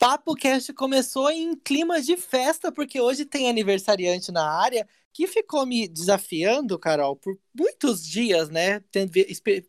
Papo Cast começou em clima de festa, porque hoje tem aniversariante na área que ficou me desafiando, Carol, por muitos dias, né?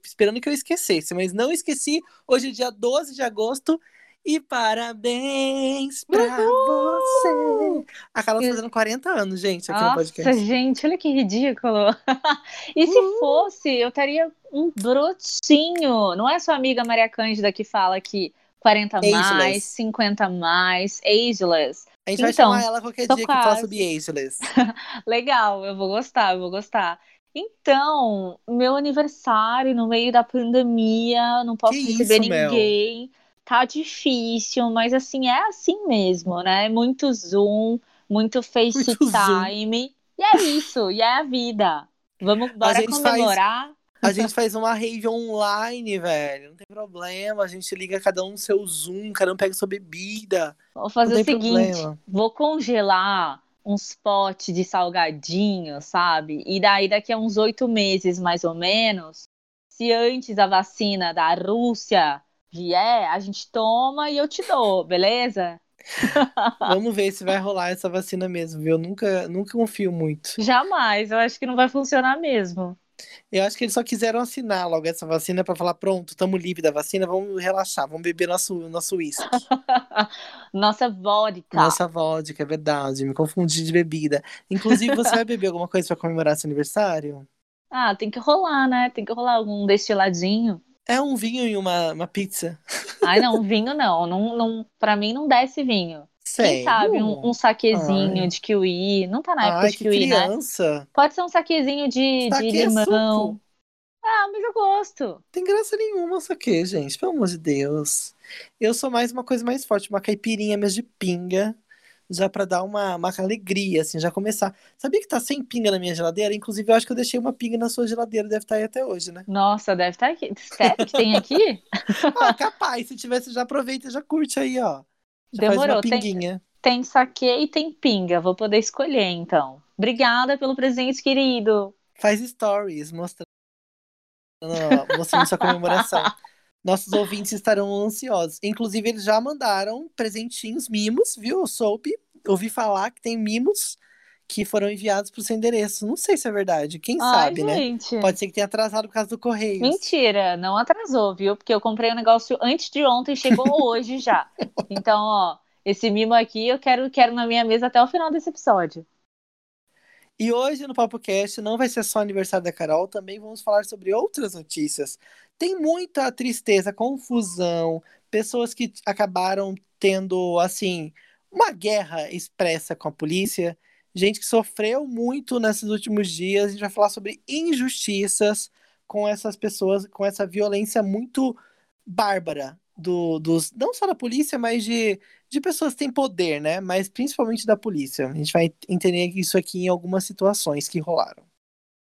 Esperando que eu esquecesse, mas não esqueci. Hoje é dia 12 de agosto e parabéns pra Uhul! você. A Carol tá fazendo 40 anos, gente, aqui Nossa, no podcast. gente, olha que ridículo. e se Uhul! fosse, eu estaria um brotinho. Não é sua amiga Maria Cândida que fala que 40 Ageless. mais, 50 mais, ageless. A gente vai Então, chamar ela qualquer dia que fala quase. sobre ageless. Legal, eu vou gostar, eu vou gostar. Então, meu aniversário no meio da pandemia, não posso Que receber isso, Mel? ninguém. Tá difícil, mas assim, é assim mesmo, né? Muito Zoom, muito FaceTime. E é isso, e é a vida. Vamos bora gente faz- comemorar. A gente faz uma rave online, velho. Não tem problema. A gente liga cada um no seu Zoom, cada um pega sua bebida. Vou fazer o seguinte, problema. vou congelar uns potes de salgadinho, sabe? E daí daqui a uns oito meses, mais ou menos, se antes a vacina da Rússia vier, a gente toma e eu te dou, beleza? Vamos ver se vai rolar essa vacina mesmo, viu? Eu nunca, nunca confio muito. Jamais, eu acho que não vai funcionar mesmo. Eu acho que eles só quiseram assinar logo essa vacina pra falar: pronto, tamo livre da vacina, vamos relaxar, vamos beber nosso nosso uísque. Nossa vodka. Nossa vodka, é verdade. Me confundi de bebida. Inclusive, você vai beber alguma coisa pra comemorar seu aniversário? Ah, tem que rolar, né? Tem que rolar algum destiladinho. É um vinho e uma, uma pizza. Ai, não, vinho não. não, não pra mim não desce vinho. Sério? Quem sabe um, um saquezinho Ai. de kiwi. Não tá na época Ai, de kiwi, né? criança. Pode ser um saquezinho de, de é limão. suco. Ah, mas eu gosto. Tem graça nenhuma isso aqui, gente. Pelo amor de Deus. Eu sou mais uma coisa mais forte, uma caipirinha mesmo de pinga. Já pra dar uma, uma alegria, assim, já começar. Sabia que tá sem pinga na minha geladeira? Inclusive, eu acho que eu deixei uma pinga na sua geladeira, deve estar aí até hoje, né? Nossa, deve estar aqui. Sério que tem aqui? Ah, capaz, se tivesse, já aproveita e já curte aí, ó. Demorou, tem-. Tem saquê e tem pinga. Vou poder escolher, então. Obrigada pelo presente, querido. Faz stories mostrando, mostrando sua comemoração. Nossos ouvintes estarão ansiosos. Inclusive, eles já mandaram presentinhos, mimos, viu? Eu soube, ouvi falar que tem mimos que foram enviados pro seu endereço. Não sei se é verdade, quem Ai, sabe, né? gente. Pode ser que tenha atrasado por causa do correio. Mentira, não atrasou, viu? Porque eu comprei o negócio antes de ontem, chegou hoje já. Então, ó, esse mimo aqui eu quero, quero na minha mesa até o final desse episódio. E hoje no Papo Cast não vai ser só aniversário da Carol, também vamos falar sobre outras notícias. Tem muita tristeza, confusão, pessoas que acabaram tendo, assim, uma guerra expressa com a polícia, gente que sofreu muito nesses últimos dias. A gente vai falar sobre injustiças com essas pessoas, com essa violência muito bárbara do, dos, não só da polícia, mas de, de pessoas que têm poder, né? Mas principalmente da polícia. A gente vai entender isso aqui em algumas situações que rolaram.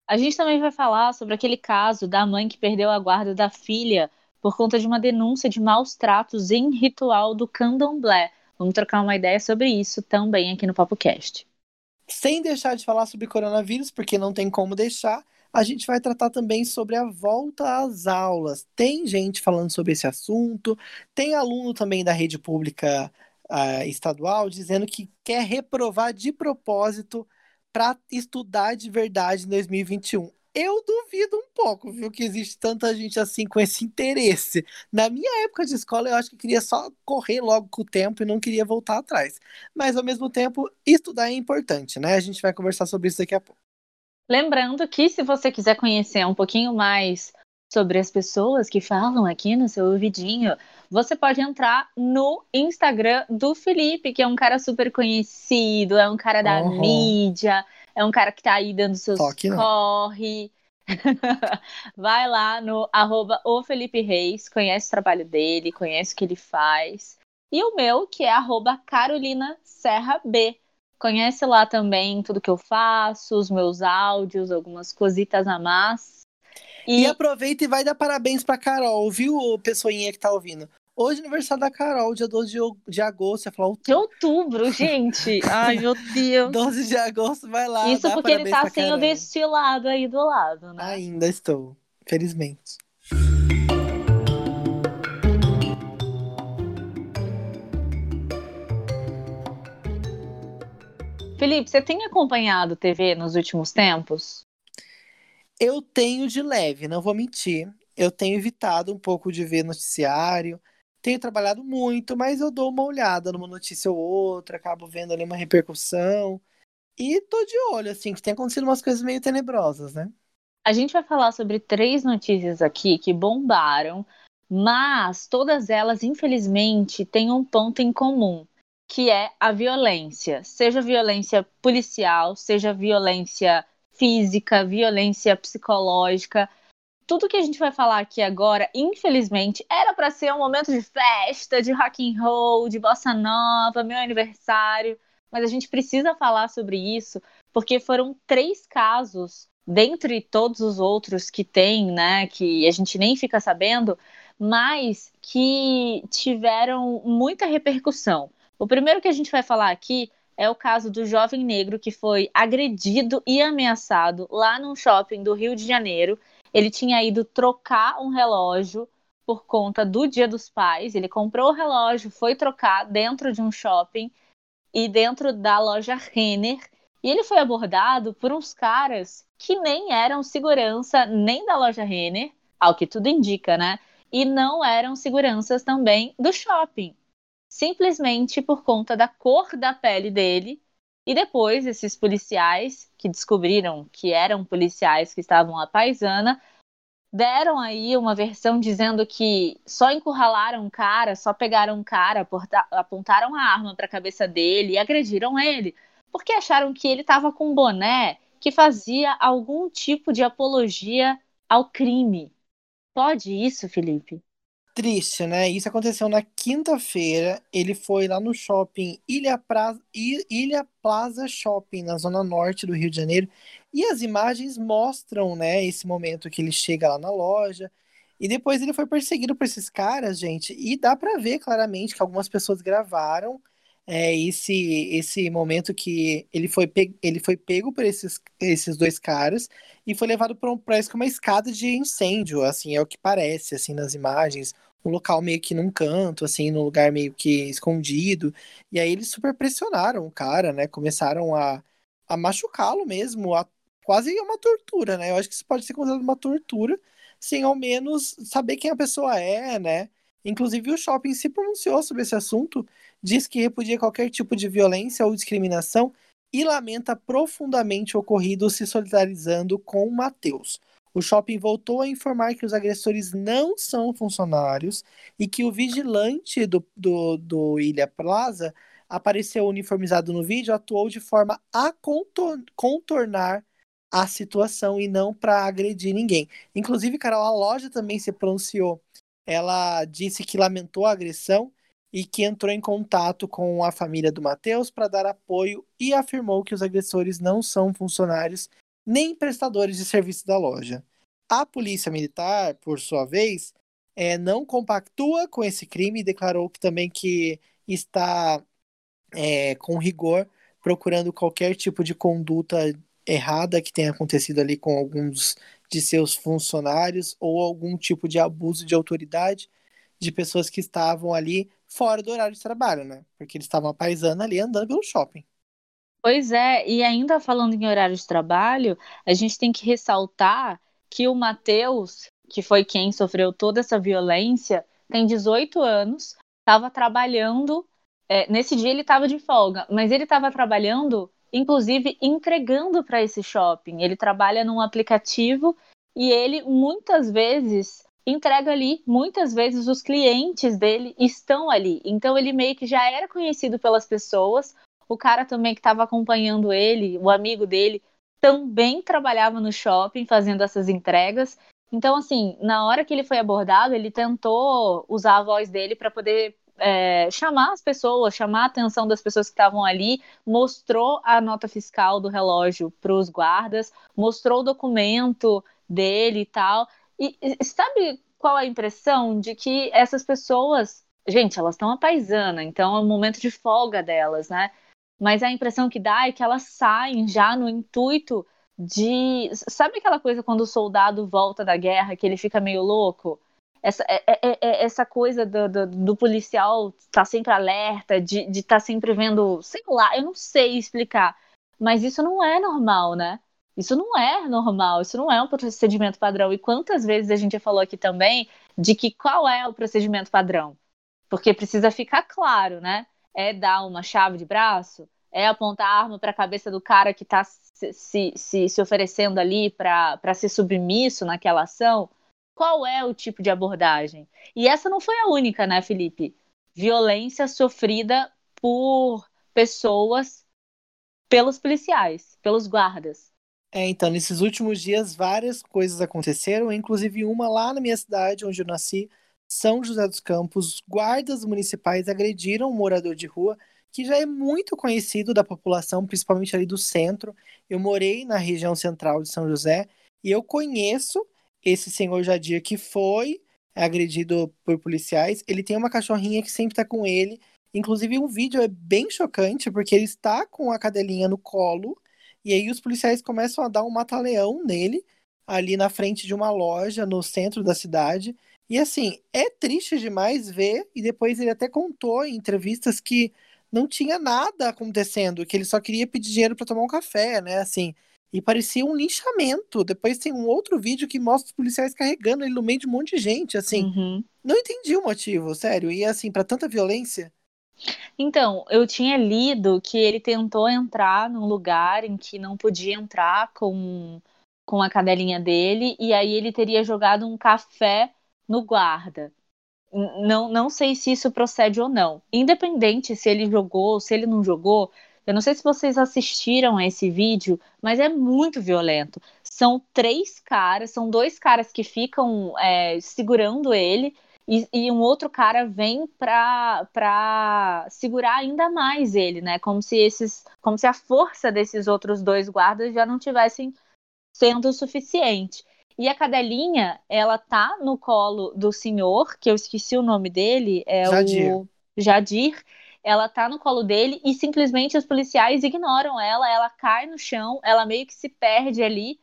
A gente também vai falar sobre aquele caso da mãe que perdeu a guarda da filha por conta de uma denúncia de maus tratos em ritual do candomblé. Vamos trocar uma ideia sobre isso também aqui no Papo Cast. Sem deixar de falar sobre coronavírus, porque não tem como deixar, a gente vai tratar também sobre a volta às aulas. Tem gente falando sobre esse assunto, tem aluno também da rede pública ah, estadual dizendo que quer reprovar de propósito para estudar de verdade em 2021. Eu duvido um pouco, viu, que existe tanta gente assim com esse interesse. Na minha época de escola, eu acho que queria só correr logo com o tempo e não queria voltar atrás. Mas, ao mesmo tempo, estudar é importante, né? A gente vai conversar sobre isso daqui a pouco. Lembrando que se você quiser conhecer um pouquinho mais sobre as pessoas que falam aqui no seu ouvidinho, você pode entrar no Instagram do Felipe, que é um cara super conhecido, é um cara da Uhum. mídia, é um cara que tá aí dando seus Toque não. corre. Vai lá no arroba o Felipe Reis, conhece o trabalho dele, conhece o que ele faz. E o meu, que é arroba Carolina Serra B. Conhece lá também tudo que eu faço, os meus áudios, algumas cositas a mais. E... e aproveita e vai dar parabéns pra Carol, viu, pessoinha que tá ouvindo? Hoje é aniversário da Carol, dia 12 de, agosto. Você falou De outubro, gente. Ai, meu Deus. 12 de agosto, vai lá. Isso porque ele tá sem o destilado aí do lado, né? Ainda estou, felizmente. Felipe, você tem acompanhado TV nos últimos tempos? Eu tenho de leve, não vou mentir. Eu tenho evitado um pouco de ver noticiário. Tenho trabalhado muito, mas eu dou uma olhada numa notícia ou outra, acabo vendo ali uma repercussão. E tô de olho, assim, que tem acontecido umas coisas meio tenebrosas, né? A gente vai falar sobre três notícias aqui que bombaram, mas todas elas, infelizmente, têm um ponto em comum que é a violência, seja violência policial, seja violência física, violência psicológica. Tudo que a gente vai falar aqui agora, infelizmente, era para ser um momento de festa, de rock and roll, de bossa nova, meu aniversário, mas a gente precisa falar sobre isso porque foram três casos dentre todos os outros que tem, né, que a gente nem fica sabendo, mas que tiveram muita repercussão. O primeiro que a gente vai falar aqui é o caso do jovem negro que foi agredido e ameaçado lá num shopping do Rio de Janeiro. Ele tinha ido trocar um relógio por conta do Dia dos Pais. Ele comprou o relógio, foi trocar dentro de um shopping e dentro da loja Renner. E ele foi abordado por uns caras que nem eram segurança nem da loja Renner, ao que tudo indica, né? E não eram seguranças também do shopping simplesmente por conta da cor da pele dele. E depois, esses policiais que descobriram que eram policiais que estavam à paisana, deram aí uma versão dizendo que só encurralaram um cara, só pegaram um cara, apontaram a arma para a cabeça dele e agrediram ele, porque acharam que ele estava com um boné que fazia algum tipo de apologia ao crime. Pode isso, Felipe? Triste, né? Isso aconteceu na quinta-feira. Ele foi lá no shopping Ilha, pra... Ilha Plaza Shopping, na zona norte do Rio de Janeiro. E as imagens mostram, né, esse momento que ele chega lá na loja. E depois ele foi perseguido por esses caras, gente. E dá para ver claramente que algumas pessoas gravaram é, esse, esse momento que ele foi, pe... ele foi pego por esses, esses dois caras e foi levado para um, uma escada de incêndio, assim, é o que parece, assim, nas imagens um local meio que num canto, assim, num lugar meio que escondido. E aí eles super pressionaram o cara, né? Começaram a, a machucá-lo mesmo, a, quase uma tortura, né? Eu acho que isso pode ser considerado uma tortura, sem ao menos saber quem a pessoa é, né? Inclusive o shopping se pronunciou sobre esse assunto, diz que repudia qualquer tipo de violência ou discriminação e lamenta profundamente o ocorrido se solidarizando com o Matheus. O shopping voltou a informar que os agressores não são funcionários e que o vigilante do, do, do Ilha Plaza apareceu uniformizado no vídeo, atuou de forma a contornar a situação e não para agredir ninguém. Inclusive, Carol, a loja também se pronunciou. Ela disse que lamentou a agressão e que entrou em contato com a família do Matheus para dar apoio e afirmou que os agressores não são funcionários nem prestadores de serviço da loja. A polícia militar, por sua vez, é, não compactua com esse crime e declarou que também que está é, com rigor procurando qualquer tipo de conduta errada que tenha acontecido ali com alguns de seus funcionários ou algum tipo de abuso de autoridade de pessoas que estavam ali fora do horário de trabalho, né? Porque eles estavam paisando ali andando pelo shopping. Pois é, e ainda falando em horário de trabalho, a gente tem que ressaltar que o Matheus, que foi quem sofreu toda essa violência, tem 18 anos, estava trabalhando. É, nesse dia ele estava de folga, mas ele estava trabalhando, inclusive entregando para esse shopping. Ele trabalha num aplicativo e ele muitas vezes entrega ali, muitas vezes os clientes dele estão ali. Então ele meio que já era conhecido pelas pessoas, o cara também que estava acompanhando ele, o amigo dele, também trabalhava no shopping fazendo essas entregas. Então, assim, na hora que ele foi abordado, ele tentou usar a voz dele para poder é, chamar as pessoas, chamar a atenção das pessoas que estavam ali, mostrou a nota fiscal do relógio para os guardas, mostrou o documento dele e tal. E, sabe qual a impressão de que essas pessoas, gente, elas estão a paisana, então é um momento de folga delas, né? Mas a impressão que dá é que elas saem já no intuito de. Sabe aquela coisa quando o soldado volta da guerra, que ele fica meio louco? Essa, é, é, é, é essa coisa do, do, do policial estar tá sempre alerta, de Isso não é normal, isso não é um procedimento padrão. E quantas vezes a gente já falou aqui também de que qual é o procedimento padrão? Porque precisa ficar claro, né? É dar uma chave de braço? É apontar a arma para a cabeça do cara que está se, se, se, se, oferecendo ali para ser submisso naquela ação? Qual é o tipo de abordagem? E essa não foi a única, né, Felipe? Violência sofrida por pessoas, pelos policiais, pelos guardas. É, então, nesses últimos dias, várias coisas aconteceram, inclusive uma lá na minha cidade, onde eu nasci, São José dos Campos. Guardas municipais agrediram um morador de rua que já é muito conhecido da população, principalmente ali do centro. Eu morei na região central de São José e eu conheço esse senhor Jadir que foi agredido por policiais. Ele tem uma cachorrinha que sempre está com ele. Inclusive, um vídeo é bem chocante porque ele está com a cadelinha no colo e aí os policiais começam a dar um mata-leão nele, ali na frente de uma loja no centro da cidade. E assim, é triste demais ver, e depois ele até contou em entrevistas que não tinha nada acontecendo, que ele só queria pedir dinheiro para tomar um café, né? Assim, e parecia um linchamento. Depois tem um outro vídeo que mostra os policiais carregando ele no meio de um monte de gente, assim. Uhum. Não entendi o motivo, sério. E assim, para tanta violência. Então, eu tinha lido que ele tentou entrar num lugar em que não podia entrar com, com a cadelinha dele, e aí ele teria jogado um café no guarda. Não, não sei se isso procede ou não. Independente se ele jogou ou se ele não jogou, eu não sei se vocês assistiram a esse vídeo, mas é muito violento. São três caras, são dois caras que ficam é, segurando ele e, e, um outro cara vem para segurar ainda mais ele, né? Como se esses, como se a força desses outros dois guardas já não tivessem sendo o suficiente. E a cadelinha, ela tá no colo do senhor, que eu esqueci o nome dele, é Jadir. o Jadir. Ela tá no colo dele e simplesmente os policiais ignoram ela, ela cai no chão, ela meio que se perde ali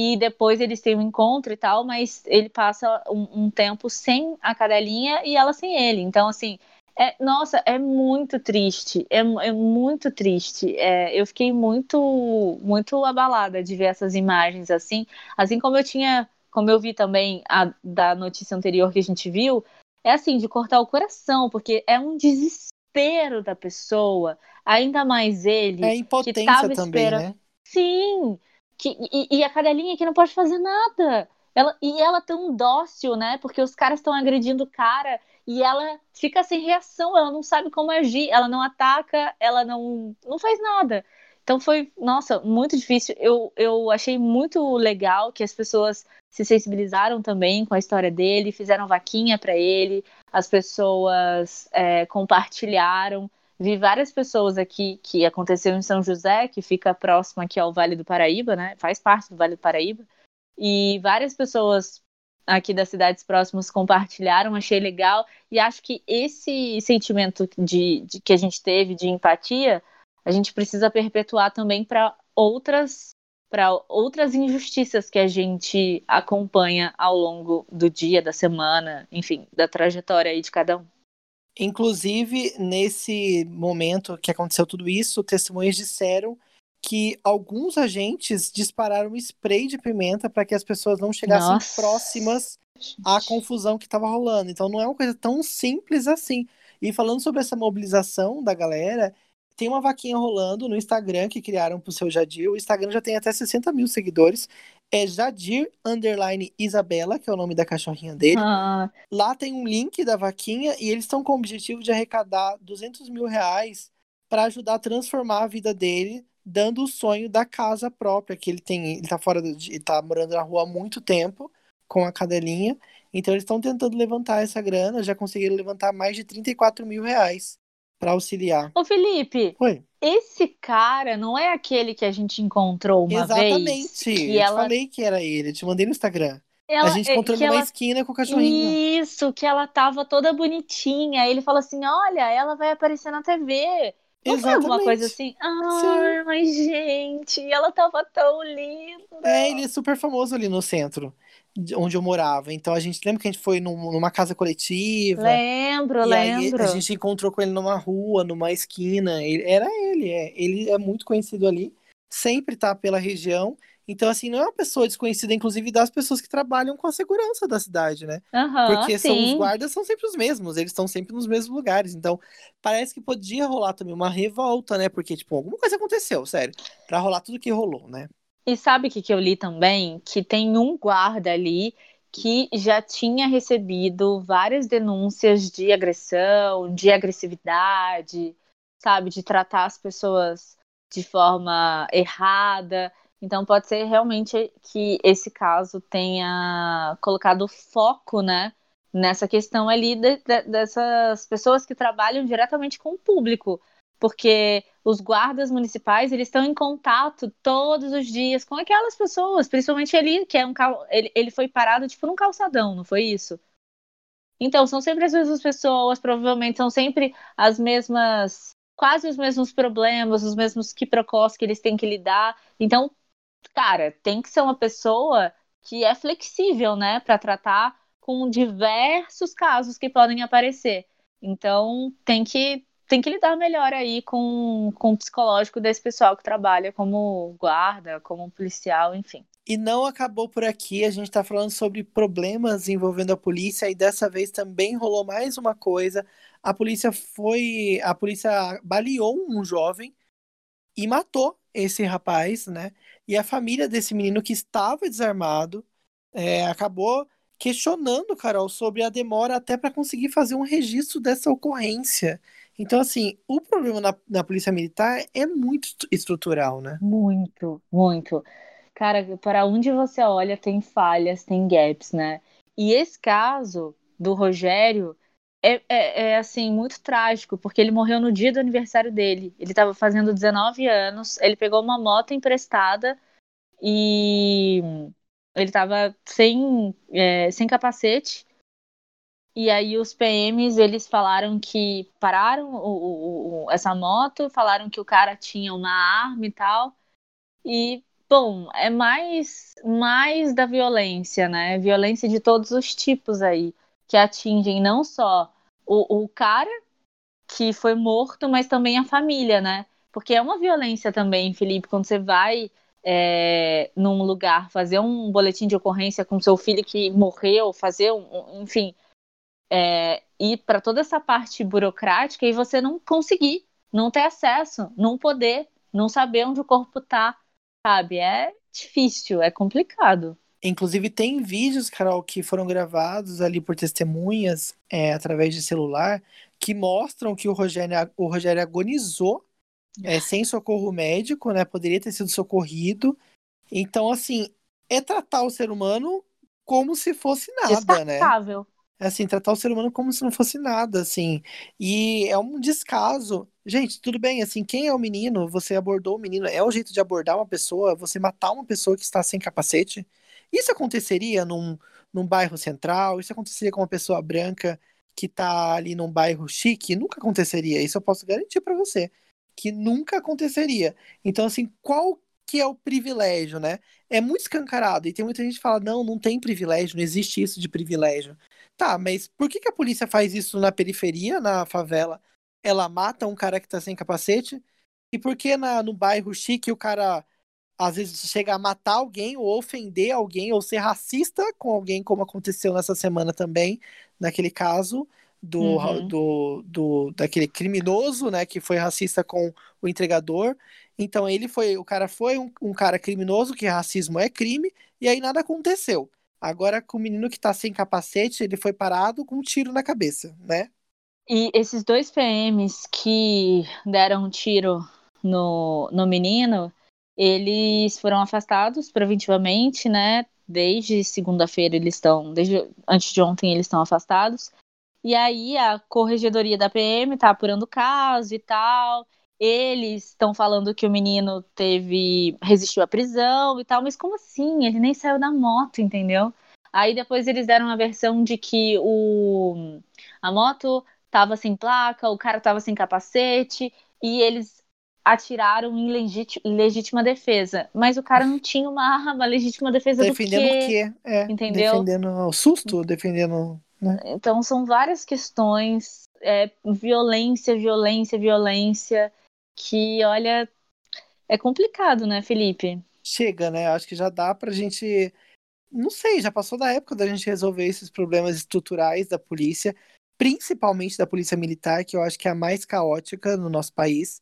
e depois eles têm um encontro e tal, mas ele passa um, um tempo sem a cadelinha e ela sem ele. Então, assim, é, nossa, é muito triste, é, é muito triste. É, eu fiquei muito, muito abalada de ver essas imagens assim, assim como eu tinha, como eu vi também a, da notícia anterior que a gente viu, é assim de cortar o coração, porque é um desespero da pessoa, ainda mais ele. É impotência também, esperando... né? Sim, que, e, e, a cadelinha que não pode fazer nada. Ela, e ela tão dócil, né? Porque os caras estão agredindo o cara e ela fica sem reação, ela não sabe como agir, ela não ataca, ela não, não faz nada. Então foi, nossa, muito difícil. Eu, eu achei muito legal que as pessoas se sensibilizaram também com a história dele, fizeram vaquinha para ele, as pessoas é, compartilharam. Vi várias pessoas aqui que aconteceu em São José, que fica próximo aqui ao Vale do Paraíba, né? Faz parte do Vale do Paraíba. E várias pessoas aqui das cidades próximas compartilharam, achei legal. E acho que esse sentimento de, de que a gente teve de empatia, a gente precisa perpetuar também para outras para outras injustiças que a gente acompanha ao longo do dia, da semana, enfim, da trajetória aí de cada um. Inclusive, nesse momento que aconteceu tudo isso, testemunhas disseram que alguns agentes dispararam spray de pimenta para que as pessoas não chegassem Nossa. próximas à confusão que estava rolando. Então não é uma coisa tão simples assim. E falando sobre essa mobilização da galera, tem uma vaquinha rolando no Instagram que criaram pro seu Jadir. O Instagram já tem até 60 mil seguidores. É Jadir Underline Isabela, que é o nome da cachorrinha dele. Ah. Lá tem um link da vaquinha e eles estão com o objetivo de arrecadar 200 mil reais para ajudar a transformar a vida dele, dando o sonho da casa própria que ele tem. Ele tá fora, de, ele tá morando na rua há muito tempo com a cadelinha. Então eles estão tentando levantar essa grana, já conseguiram levantar mais de 34 mil reais para auxiliar. Ô, Felipe, Oi. esse cara não é aquele que a gente encontrou uma Exatamente. vez? Que eu ela, falei que era ele, eu te mandei no Instagram. ela, a gente é, encontrou numa ela esquina com o cachorrinho. Isso, que ela tava toda bonitinha. Ele falou assim: Olha, ela vai aparecer na TV. Não foi alguma Exatamente. coisa assim? Ai, mas gente, ela tava tão linda. É, ele é super famoso ali no centro, onde eu morava. Então a gente lembra que a gente foi num- numa casa coletiva. Lembro, E lembro. a gente encontrou com ele numa rua, numa esquina. Ele- era ele, é. Ele é muito conhecido ali, sempre tá pela região. Então, assim, não é uma pessoa desconhecida, inclusive das pessoas que trabalham com a segurança da cidade, né? Aham, Porque são, os guardas são sempre os mesmos, eles estão sempre nos mesmos lugares. Então, parece que podia rolar também uma revolta, né? Porque, tipo, alguma coisa aconteceu, sério. Pra rolar tudo que rolou, né? E sabe o que, que eu li também? Que tem um guarda ali que já tinha recebido várias denúncias de agressão, de agressividade, sabe? De tratar as pessoas de forma errada. Então pode ser realmente que esse caso tenha colocado foco, né? Nessa questão ali de- de- dessas pessoas que trabalham diretamente com o público. Porque os guardas municipais eles estão em contato todos os dias com aquelas pessoas, principalmente ele que é um cal... ele, ele foi parado tipo num calçadão, não foi isso? Então são sempre as mesmas pessoas, provavelmente são sempre as mesmas, quase os mesmos problemas, os mesmos quiprocós que eles têm que lidar. Então, cara, tem que ser uma pessoa que é flexível, né, para tratar com diversos casos que podem aparecer. Então tem que tem que lidar melhor aí com, com o psicológico desse pessoal que trabalha como guarda, como policial, enfim. E não acabou por aqui, a gente tá falando sobre problemas envolvendo a polícia e dessa vez também rolou mais uma coisa. A polícia foi, a polícia baleou um jovem e matou esse rapaz, né? E a família desse menino que estava desarmado é, acabou questionando, Carol, sobre a demora até para conseguir fazer um registro dessa ocorrência. Então, assim, o problema na, na polícia militar é muito estru- estrutural, né? Muito, muito. Cara, para onde você olha tem falhas, tem gaps, né? E esse caso do Rogério é, é, é, assim, muito trágico, porque ele morreu no dia do aniversário dele. Ele estava fazendo 19 anos, ele pegou uma moto emprestada e ele estava sem, é, sem capacete. E aí os PMs, eles falaram que pararam o, o- o- essa moto, falaram que o cara tinha uma arma e tal. E, bom, é mais, mais da violência, né? Violência de todos os tipos aí, que atingem não só o, o cara que foi morto, mas também a família, né? Porque é uma violência também, Felipe, quando você vai é, num lugar fazer um boletim de ocorrência com seu filho que morreu, fazer um, um- enfim, é, ir para toda essa parte burocrática e você não conseguir, não ter acesso, não poder, não saber onde o corpo tá, sabe? É difícil, é complicado. Inclusive, tem vídeos, Carol, que foram gravados ali por testemunhas, é, através de celular, que mostram que o Rogério, o Rogério agonizou, é, sem socorro médico, né? Poderia ter sido socorrido. Então, assim, é tratar o ser humano como se fosse nada, né? É assim, tratar o ser humano como se não fosse nada, assim. E é um descaso. Gente, tudo bem, assim, quem é o menino? Você abordou o menino. É o jeito de abordar uma pessoa, você matar uma pessoa que está sem capacete? Isso aconteceria num, num bairro central? Isso aconteceria com uma pessoa branca que tá ali num bairro chique? Nunca aconteceria. Isso eu posso garantir para você. Que nunca aconteceria. Então, assim, qual que é o privilégio, né? É muito escancarado. E tem muita gente que fala, não, não tem privilégio, não existe isso de privilégio. Tá, mas por que que a polícia faz isso na periferia, na favela? Ela mata um cara que tá sem capacete? E por que na, no bairro chique o cara às vezes chega a matar alguém ou ofender alguém ou ser racista com alguém, como aconteceu nessa semana também, naquele caso do, Uhum. do, do daquele criminoso, né, que foi racista com o entregador. Então ele foi, o cara foi um, um cara criminoso, que racismo é crime, e aí nada aconteceu. Agora com o menino que tá sem capacete, ele foi parado com um tiro na cabeça, né? E esses dois PMs que deram um tiro no, no menino, eles foram afastados preventivamente, né? Desde segunda-feira eles estão, desde antes de ontem eles estão afastados. E aí a corregedoria da PM tá apurando o caso e tal. Eles estão falando que o menino teve resistiu à prisão e tal, mas como assim? Ele nem saiu da moto, entendeu? Aí depois eles deram a versão de que o a moto tava sem placa, o cara tava sem capacete e eles atiraram em legítima defesa. Mas o cara não tinha uma arma, legítima defesa defendendo do quê? o quê? É, Entendeu? Defendendo o susto, defendendo. Né? Então são várias questões, é, violência, violência, violência, que olha, é complicado, né, Felipe? Chega, né? Acho que já dá pra gente. Não sei, já passou da época da gente resolver esses problemas estruturais da polícia, principalmente da polícia militar, que eu acho que é a mais caótica no nosso país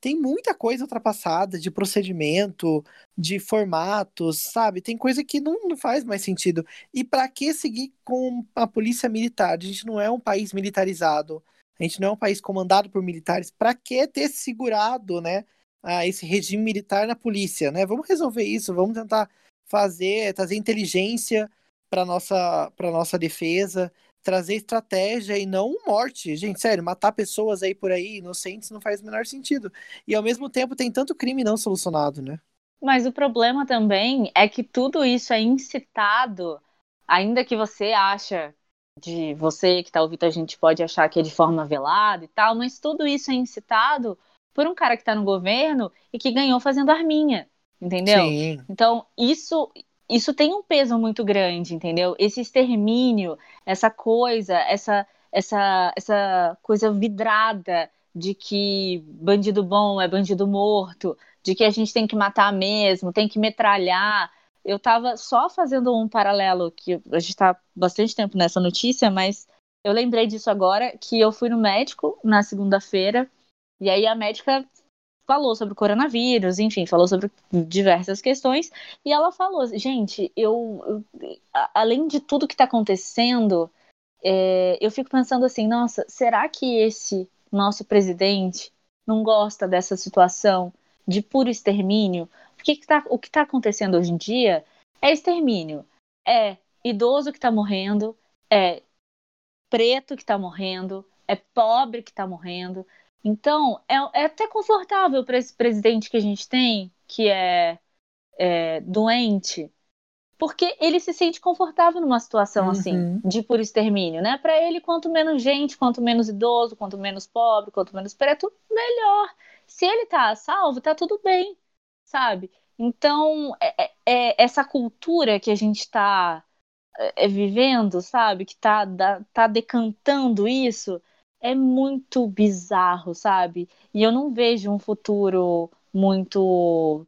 tem muita coisa ultrapassada de procedimento, de formatos, sabe? Tem coisa que não, não faz mais sentido. E para que seguir com a polícia militar? A gente não é um país militarizado. A gente não é um país comandado por militares. Para que ter segurado, né, a esse regime militar na polícia, né? Vamos resolver isso, vamos tentar fazer, trazer inteligência para nossa para nossa defesa, trazer estratégia e não morte. Gente, sério, matar pessoas aí por aí, inocentes, não faz o menor sentido. E ao mesmo tempo tem tanto crime não solucionado, né? Mas o problema também é que tudo isso é incitado, ainda que você acha de você que tá ouvindo a gente pode achar que é de forma velada e tal, mas tudo isso é incitado por um cara que tá no governo e que ganhou fazendo arminha, entendeu? Sim. Então, isso isso tem um peso muito grande, entendeu? Esse extermínio, essa coisa, essa, essa, essa coisa vidrada de que bandido bom é bandido morto, de que a gente tem que matar mesmo, tem que metralhar. Eu estava só fazendo um paralelo, que a gente está bastante tempo nessa notícia, mas eu lembrei disso agora, que eu fui no médico na segunda-feira, e aí a médica falou sobre o coronavírus, enfim, falou sobre diversas questões, e ela falou, gente, eu, eu além de tudo que está acontecendo, é, eu fico pensando assim, nossa, será que esse nosso presidente não gosta dessa situação de puro extermínio? O que, que tá, o que está acontecendo hoje em dia é extermínio, é idoso que está morrendo, é preto que está morrendo, é pobre que está morrendo, então, é, é até confortável para esse presidente que a gente tem, que é, é, doente, porque ele se sente confortável numa situação Uhum. assim, de puro extermínio, né? Para ele, quanto menos gente, quanto menos idoso, quanto menos pobre, quanto menos preto, melhor. Se ele tá salvo, tá tudo bem, sabe? Então, é, é- é essa cultura que a gente está vivendo, sabe? Que tá, da- tá decantando isso, é muito bizarro, sabe? E eu não vejo um futuro muito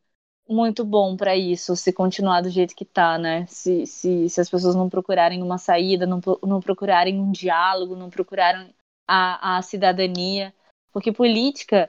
muito bom para isso, se continuar do jeito que tá, né? Se, se, se as pessoas não procurarem uma saída, não, não procurarem um diálogo, não procurarem a, a cidadania. Porque política,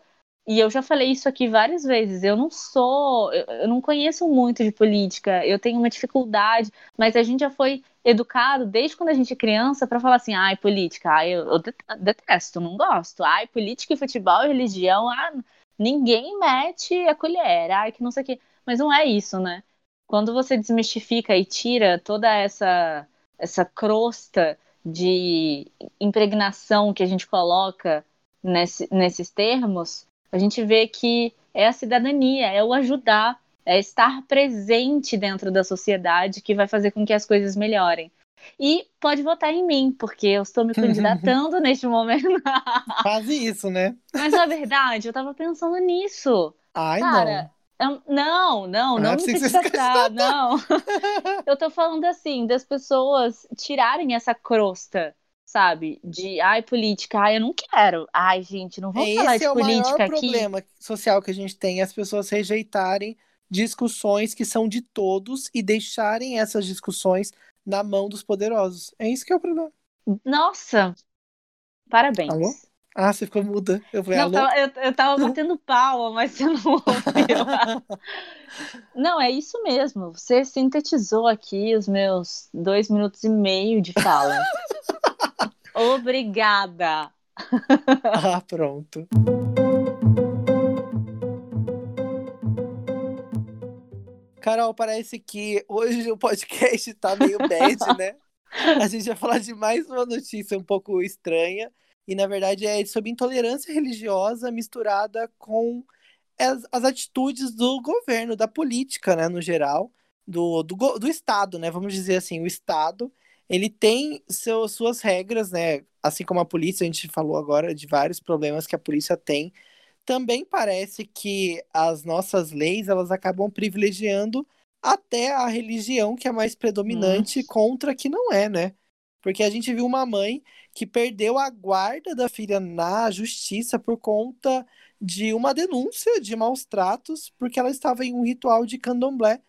e eu já falei isso aqui várias vezes, eu não sou, eu, não conheço muito de política, eu tenho uma dificuldade, mas a gente já foi educado desde quando a gente é criança para falar assim, ai, política, ai, eu, detesto, não gosto. Ai, política e futebol religião, ah, ninguém mete a colher, ai, que não sei o quê. Mas não é isso, né? Quando você desmistifica e tira toda essa essa crosta de impregnação que a gente coloca nesse, nesses termos, a gente vê que é a cidadania, é o ajudar, é estar presente dentro da sociedade que vai fazer com que as coisas melhorem. E pode votar em mim, porque eu estou me candidatando neste momento. Quase isso, né? Mas na verdade, eu tava pensando nisso. Ai, Cara, eu- não, não, Ah, não me pensei que você se candidatar, não. Eu tô falando assim, das pessoas tirarem essa crosta, sabe? De, ai, política, ai, eu não quero. Ai, gente, não vamos É, falar esse de é o política maior aqui. problema social que a gente tem, as pessoas rejeitarem discussões que são de todos e deixarem essas discussões na mão dos poderosos. É isso que é o problema. Nossa, parabéns. Alô? Ah, você ficou muda. Eu falei, Não, alô? tava- eu, eu tava batendo palma, mas você não ouviu. Não, é isso mesmo. Você sintetizou aqui os meus dois minutos e meio de fala. Obrigada. ah, pronto. Carol, parece que hoje o podcast tá meio bad, né? a gente vai falar de mais uma notícia um pouco estranha. E na verdade é sobre intolerância religiosa misturada com as, as atitudes do governo, da política, né, no geral, do, do, do Estado, né? Vamos dizer assim, o Estado ele tem seu, suas regras, né? Assim como a polícia, a gente falou agora de vários problemas que a polícia tem. Também parece que as nossas leis elas acabam privilegiando até a religião que é mais predominante Nossa. contra a que não é, né? Porque a gente viu uma mãe que perdeu a guarda da filha na justiça por conta de uma denúncia de maus tratos, porque ela estava em um ritual de candomblé,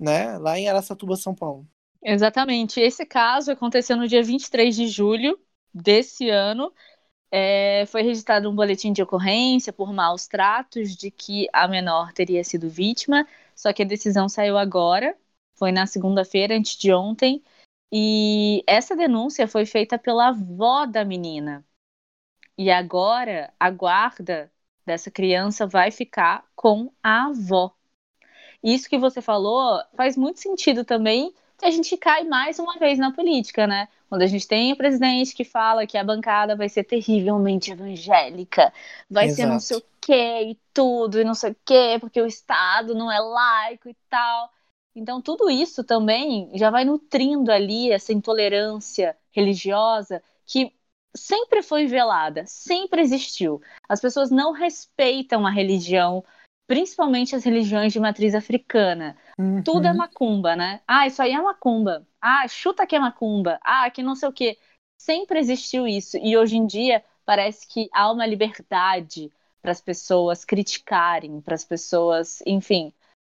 né? Lá em Aracatuba, São Paulo. Exatamente. Esse caso aconteceu no dia 23 de julho desse ano. É, foi registrado um boletim de ocorrência por maus tratos de que a menor teria sido vítima só que a decisão saiu agora, foi na segunda-feira, antes de ontem, e essa denúncia foi feita pela avó da menina. E agora a guarda dessa criança vai ficar com a avó. Isso que você falou faz muito sentido também a gente cai mais uma vez na política, né? Quando a gente tem o presidente que fala que a bancada vai ser terrivelmente evangélica, vai Exato. ser não sei o quê e tudo, e não sei o quê, porque o Estado não é laico e tal. Então, tudo isso também já vai nutrindo ali essa intolerância religiosa que sempre foi velada, sempre existiu. As pessoas não respeitam a religião, principalmente as religiões de matriz africana. Uhum. Tudo é macumba, né? Ah, isso aí é macumba. Ah, chuta que é macumba. Ah, que não sei o quê. Sempre existiu isso. E hoje em dia parece que há uma liberdade para as pessoas criticarem, para as pessoas, enfim,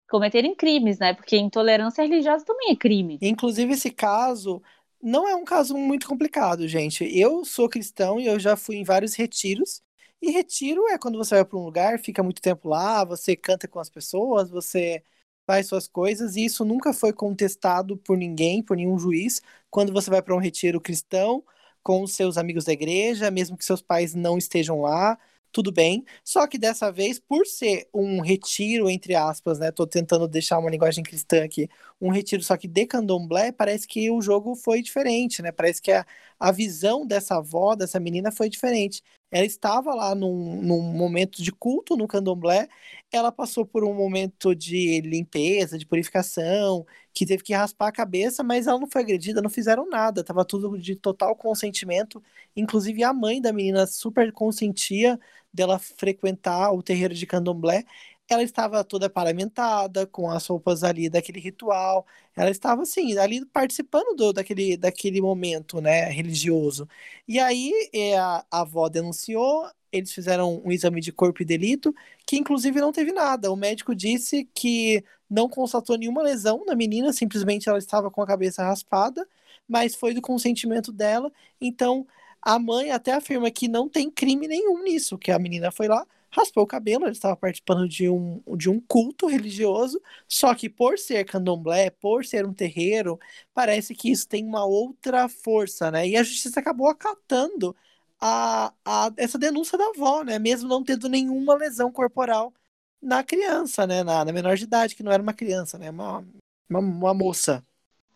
cometerem crimes, né? Porque intolerância religiosa também é crime. Inclusive, esse caso não é um caso muito complicado, gente. Eu sou cristão e eu já fui em vários retiros. E retiro é quando você vai para um lugar, fica muito tempo lá, você canta com as pessoas, você faz suas coisas, e isso nunca foi contestado por ninguém, por nenhum juiz, quando você vai para um retiro cristão com seus amigos da igreja, mesmo que seus pais não estejam lá, tudo bem. Só que dessa vez, por ser um retiro, entre aspas, né? Tô tentando deixar uma linguagem cristã aqui, um retiro só que de candomblé, parece que o jogo foi diferente, né? Parece que a, a visão dessa avó, dessa menina, foi diferente. Ela estava lá num, num momento de culto no candomblé, ela passou por um momento de limpeza, de purificação, que teve que raspar a cabeça, mas ela não foi agredida, não fizeram nada, tava tudo de total consentimento. Inclusive a mãe da menina super consentia dela frequentar o terreiro de candomblé ela estava toda paramentada, com as roupas ali daquele ritual. Ela estava, assim, ali participando do, daquele, daquele momento, né, religioso. E aí é, a, a avó denunciou, eles fizeram um exame de corpo e delito, que inclusive não teve nada. O médico disse que não constatou nenhuma lesão na menina, simplesmente ela estava com a cabeça raspada, mas foi do consentimento dela. Então, a mãe até afirma que não tem crime nenhum nisso, que a menina foi lá, raspou o cabelo, ele estava participando de um, de um culto religioso, só que por ser candomblé, por ser um terreiro, parece que isso tem uma outra força, né? E a justiça acabou acatando a, a, essa denúncia da avó, né? Mesmo não tendo nenhuma lesão corporal na criança, né? Na, na menor de idade, que não era uma criança, né? Uma, uma, uma moça.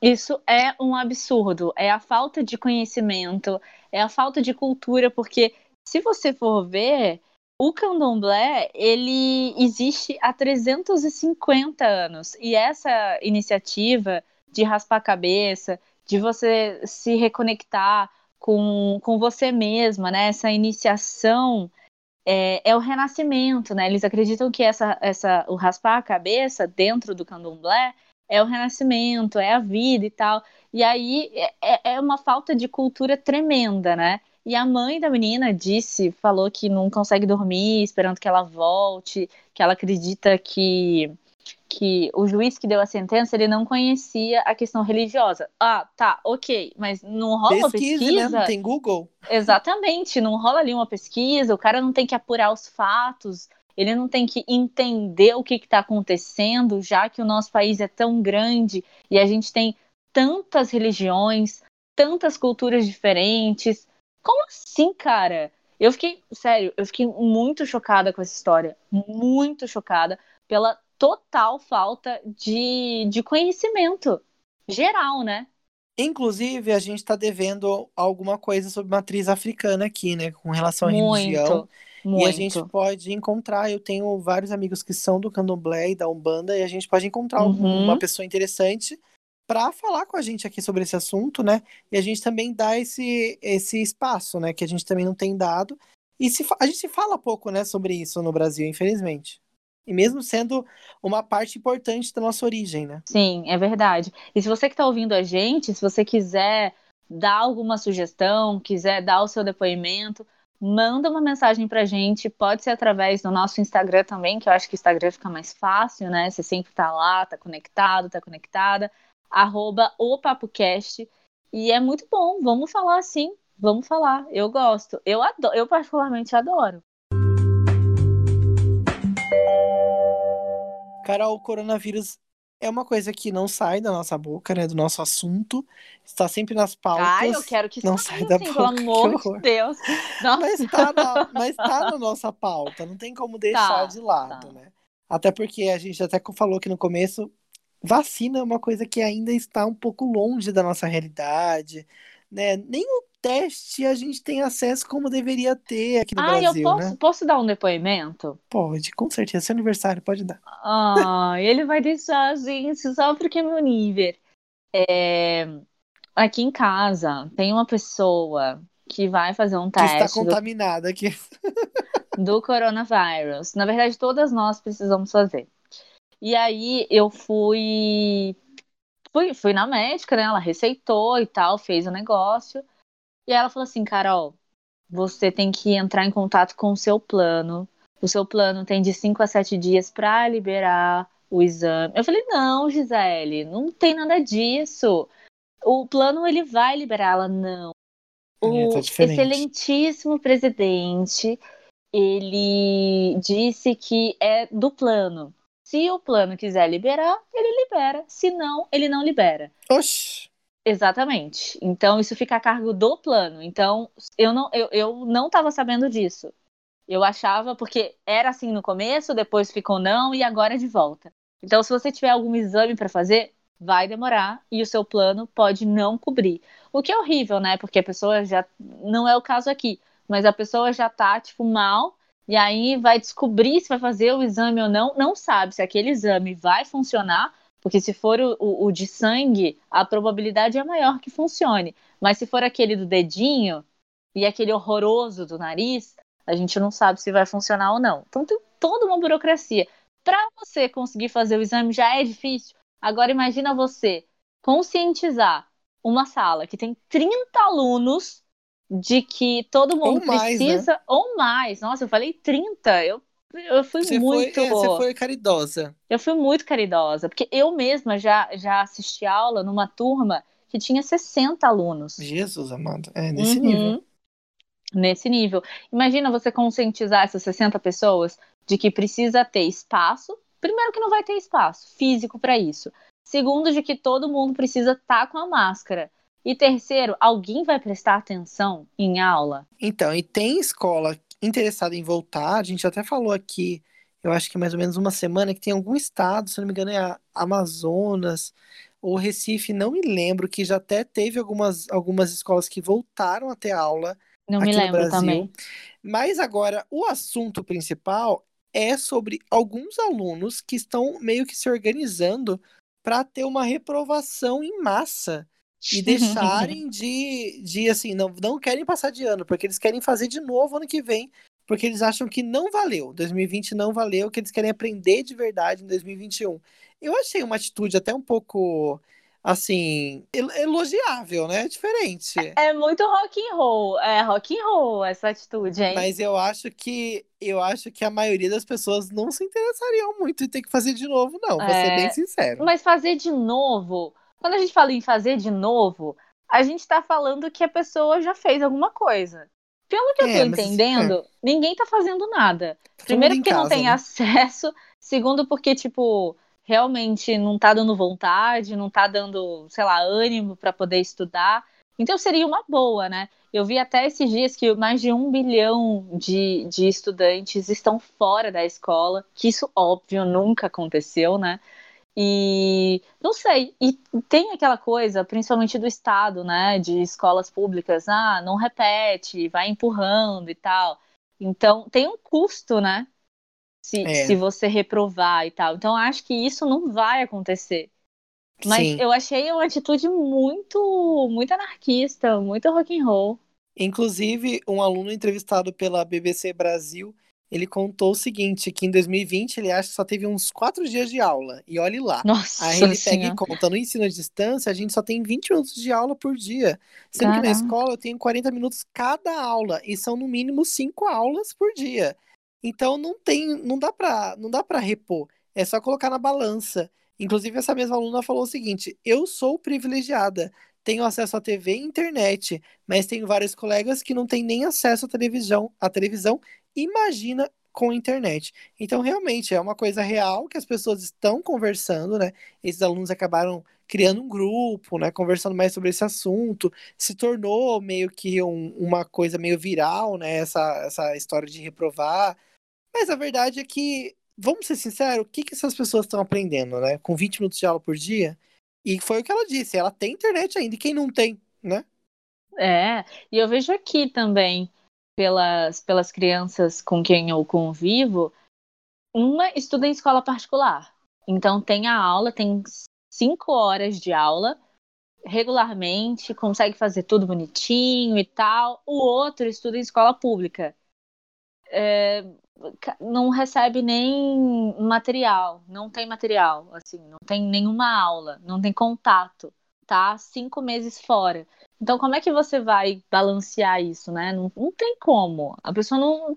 Isso é um absurdo. É a falta de conhecimento, é a falta de cultura, porque se você for ver, o candomblé, ele existe há 350 anos. E essa iniciativa de raspar a cabeça, de você se reconectar com, com você mesma, né? Essa iniciação é, é, o renascimento, né? Eles acreditam que essa, essa, o raspar a cabeça dentro do candomblé é o renascimento, é a vida e tal. E aí é, é, é uma falta de cultura tremenda, né? E a mãe da menina disse, falou que não consegue dormir esperando que ela volte, que ela acredita que que o juiz que deu a sentença ele não conhecia a questão religiosa. Ah, tá, ok, mas não rola uma pesquisa. Né? Tem Google. Exatamente, não rola ali uma pesquisa. O cara não tem que apurar os fatos. Ele não tem que entender o que está acontecendo, já que o nosso país é tão grande e a gente tem tantas religiões, tantas culturas diferentes, como assim, cara? Eu fiquei, sério, eu fiquei muito chocada com essa história. Muito chocada pela total falta de, de conhecimento geral, né? Inclusive, a gente está devendo alguma coisa sobre matriz africana aqui, né? Com relação à religião. Muito. E a gente pode encontrar, eu tenho vários amigos que são do candomblé e da Umbanda, e a gente pode encontrar Uhum. uma pessoa interessante para falar com a gente aqui sobre esse assunto, né? E a gente também dá esse, esse espaço, né? Que a gente também não tem dado. E se, a gente fala pouco, né, sobre isso no Brasil, infelizmente. E mesmo sendo uma parte importante da nossa origem, né? Sim, é verdade. E se você que está ouvindo a gente, se você quiser dar alguma sugestão, quiser dar o seu depoimento, manda uma mensagem pra gente. Pode ser através do nosso Instagram também, que eu acho que o Instagram fica mais fácil, né? Você sempre tá lá, tá conectado, tá conectada. Arroba o PapoCast. E é muito bom, vamos falar sim, vamos falar. Eu gosto, eu adoro, eu particularmente adoro. Carol, o coronavírus é uma coisa que não sai da nossa boca, né? Do nosso assunto. Está sempre nas pautas. Ai, eu quero que não saia, sai da assim, boca, pelo que amor de. Deus. Nossa. Mas tá, na, mas tá na nossa pauta, não tem como deixar Tá, de lado, tá. né? Até porque a gente até falou aqui no começo, vacina é uma coisa que ainda está um pouco longe da nossa realidade, né? Nem o teste a gente tem acesso como deveria ter aqui no Ah, eu Brasil, posso, né? posso dar um depoimento? Pode, com certeza. Seu aniversário, pode dar. Ah, ele vai deixar, gente, só porque é meu nível. É, aqui em casa tem uma pessoa que vai fazer um Que está teste do, contaminada aqui. do coronavírus. Na verdade, todas nós precisamos fazer. E aí eu fui, fui, fui na médica, né? Ela receitou e tal, fez o negócio. E ela falou assim, Carol, você tem que entrar em contato com o seu plano. O seu plano tem de 5 a 7 dias para liberar o exame. Eu falei, não, Gisele, não tem nada disso. O plano ele vai liberar. Ela, não. É, O diferente. excelentíssimo presidente, ele disse que é do plano. Se o plano quiser liberar, ele libera. Se não, ele não libera. Oxi. Exatamente. Então, isso fica a cargo do plano. Então, eu não, eu, eu não estava sabendo disso. Eu achava, porque era assim no começo, depois ficou não, e agora é de volta. Então, se você tiver algum exame para fazer, vai demorar e o seu plano pode não cobrir. O que é horrível, né? Porque a pessoa já. Não é o caso aqui, mas a pessoa já tá, tipo, mal, e aí vai descobrir se vai fazer o exame ou não, não sabe se aquele exame vai funcionar, porque se for o, o, o de sangue, a probabilidade é maior que funcione. Mas se for aquele do dedinho e aquele horroroso do nariz, a gente não sabe se vai funcionar ou não. Então tem toda uma burocracia. Para você conseguir fazer o exame já é difícil. Agora imagina você conscientizar uma sala que tem 30 alunos de que todo mundo Ou mais, né? precisa ou mais. Nossa, eu falei 30. Eu eu fui Você muito foi, é, você foi caridosa. eu fui muito caridosa, porque eu mesma já já assisti aula numa turma que tinha 60 alunos. Jesus amado. É nesse Uhum. nível. Nesse nível. Imagina você conscientizar essas 60 pessoas de que precisa ter espaço. Primeiro, que não vai ter espaço físico para isso. Segundo, de que todo mundo precisa estar com a máscara. E terceiro, alguém vai prestar atenção em aula? Então, e tem escola interessada em voltar, a gente até falou aqui, eu acho que mais ou menos uma semana, que tem algum estado, se não me engano é Amazonas ou Recife, não me lembro, que já até teve algumas, algumas escolas que voltaram a ter aula Não aqui me no lembro Brasil. também. Mas agora, o assunto principal é sobre alguns alunos que estão meio que se organizando para ter uma reprovação em massa e deixarem de, de assim, não, não querem passar de ano, porque eles querem fazer de novo ano que vem, porque eles acham que não valeu, 2020 não valeu, que eles querem aprender de verdade em 2021. Eu achei uma atitude até um pouco, assim, el- elogiável, né? Diferente. É muito rock and roll, é rock and roll essa atitude, hein? Mas eu acho que eu acho que a maioria das pessoas não se interessariam muito em ter que fazer de novo, não. Vou ser É, bem sincero. Mas fazer de novo, quando a gente fala em fazer de novo, a gente tá falando que a pessoa já fez alguma coisa. Pelo que eu tô É, assim, entendendo, ninguém tá fazendo nada. Todo Primeiro porque não casa, tem né? acesso, segundo porque, tipo, realmente não tá dando vontade, não tá dando, sei lá, ânimo para poder estudar. Então seria uma boa, né? Eu vi até esses dias que mais de um bilhão de, de estudantes estão fora da escola, que isso, óbvio, nunca aconteceu, né? E não sei, e tem aquela coisa, principalmente do Estado, né, de escolas públicas, ah, não repete, vai empurrando e tal. Então, tem um custo, né? Se, é. se você reprovar e tal. Então, acho que isso não vai acontecer. Mas Sim. eu achei uma atitude muito, muito anarquista, muito rock and roll. Inclusive, um aluno entrevistado pela BBC Brasil ele contou o seguinte, que em 2020 ele acha que só teve uns quatro dias de aula. E olhe lá. Nossa Aí ele pega e conta, no ensino à distância, a gente só tem 20 minutos de aula por dia. Sendo Caramba. que na escola eu tenho 40 minutos cada aula. E são no mínimo cinco aulas por dia. Então não tem, não dá pra, não dá pra repor. É só colocar na balança. Inclusive, essa mesma aluna falou o seguinte: eu sou privilegiada tenho acesso à TV e internet, mas tenho vários colegas que não têm nem acesso à televisão, à televisão imagina com a internet. Então, realmente, é uma coisa real que as pessoas estão conversando, né? Esses alunos acabaram criando um grupo, né? Conversando mais sobre esse assunto. Se tornou meio que um, uma coisa meio viral, né? Essa, essa história de reprovar. Mas a verdade é que, vamos ser sinceros, o que, que essas pessoas estão aprendendo, né? Com 20 minutos de aula por dia? E foi o que ela disse, ela tem internet ainda, e quem não tem, né? É, e eu vejo aqui também pelas, pelas crianças com quem eu convivo, uma estuda em escola particular. Então tem a aula, tem cinco horas de aula regularmente, consegue fazer tudo bonitinho e tal. O outro estuda em escola pública. É, não recebe nem material, não tem material, assim, não tem nenhuma aula, não tem contato, tá? Cinco meses fora. Então, como é que você vai balancear isso, né? Não, não tem como. A pessoa não.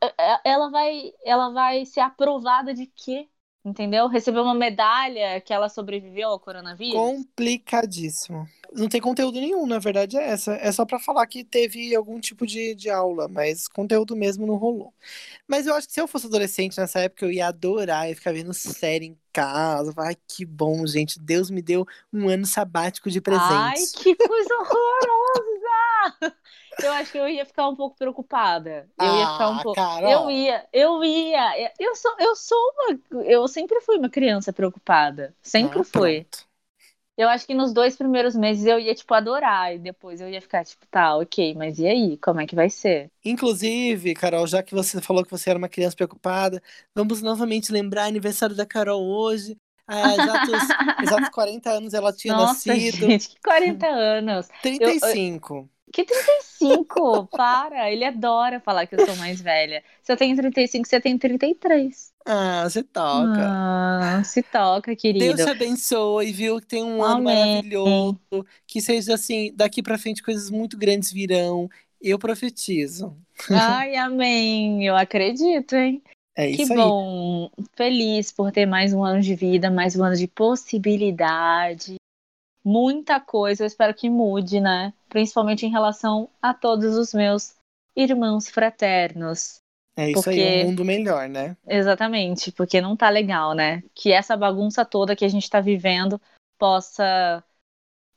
É, é, ela vai, ela vai ser aprovada de quê? Entendeu? Receber uma medalha que ela sobreviveu ao coronavírus? Complicadíssimo. Não tem conteúdo nenhum, na verdade é essa. É só para falar que teve algum tipo de, de aula, mas conteúdo mesmo não rolou. Mas eu acho que se eu fosse adolescente nessa época, eu ia adorar e ficar vendo série em casa. Ai, que bom, gente. Deus me deu um ano sabático de presente. Ai, que coisa horrorosa! Eu acho que eu ia ficar um pouco preocupada. Eu ah, ia ficar um pouco. Carol. Eu ia, eu ia. Eu sou, eu sou uma. Eu sempre fui uma criança preocupada. Sempre ah, fui. Pronto. Eu acho que nos dois primeiros meses eu ia, tipo, adorar. E depois eu ia ficar, tipo, tá, ok, mas e aí? Como é que vai ser? Inclusive, Carol, já que você falou que você era uma criança preocupada, vamos novamente lembrar aniversário da Carol hoje. Há exatos, exatos 40 anos ela tinha Nossa, nascido. Gente, que 40 anos? 35. Eu, eu... Que 35? Para! Ele adora falar que eu sou mais velha. Se eu tenho 35, você tem 33. Ah, você toca. Ah, se toca, querido. Deus te abençoe, viu? Que tem um ano maravilhoso. Que seja assim, daqui pra frente coisas muito grandes virão. Eu profetizo. Ai, amém. Eu acredito, hein? É isso que bom. Feliz por ter mais um ano de vida, mais um ano de possibilidade muita coisa. Eu espero que mude, né? Principalmente em relação a todos os meus irmãos fraternos. É isso porque... aí, um mundo melhor, né? Exatamente, porque não tá legal, né? Que essa bagunça toda que a gente tá vivendo possa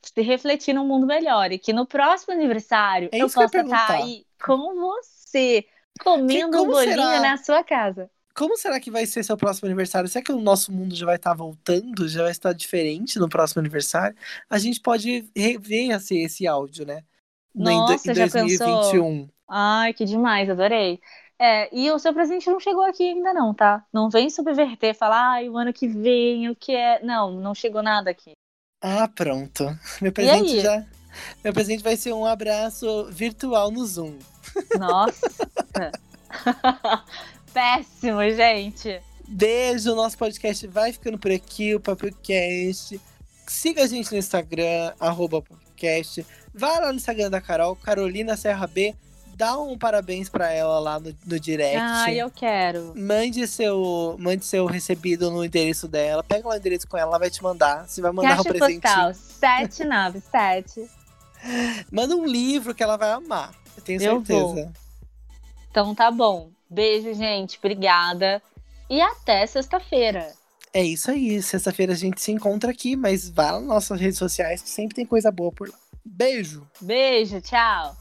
se refletir num mundo melhor e que no próximo aniversário é eu possa estar tá aí com você, comendo um bolinho será? na sua casa. Como será que vai ser seu próximo aniversário? Será que o nosso mundo já vai estar tá voltando? Já vai estar diferente no próximo aniversário? A gente pode rever assim, esse áudio, né? Nossa, em, em 2021. Já pensou? Ai, que demais, adorei. É, e o seu presente não chegou aqui ainda não, tá? Não vem subverter, falar, ai, o ano que vem, o que é. Não, não chegou nada aqui. Ah, pronto. Meu presente já. Meu presente vai ser um abraço virtual no Zoom. Nossa. péssimo, gente. Beijo, nosso podcast vai ficando por aqui, o PapoCast. Siga a gente no Instagram, arroba podcast. Vai lá no Instagram da Carol, Carolina Serra B. Dá um parabéns pra ela lá no, no direct. Ah, eu quero. Mande seu, mande seu recebido no endereço dela. Pega lá o endereço com ela, ela vai te mandar. Você vai mandar Caixa um presente. postal 797. Manda um livro que ela vai amar. Eu tenho certeza. Vou. Então tá bom. Beijo, gente. Obrigada. E até sexta-feira. É isso aí. Sexta-feira a gente se encontra aqui, mas vá nas nossas redes sociais que sempre tem coisa boa por lá. Beijo. Beijo, tchau.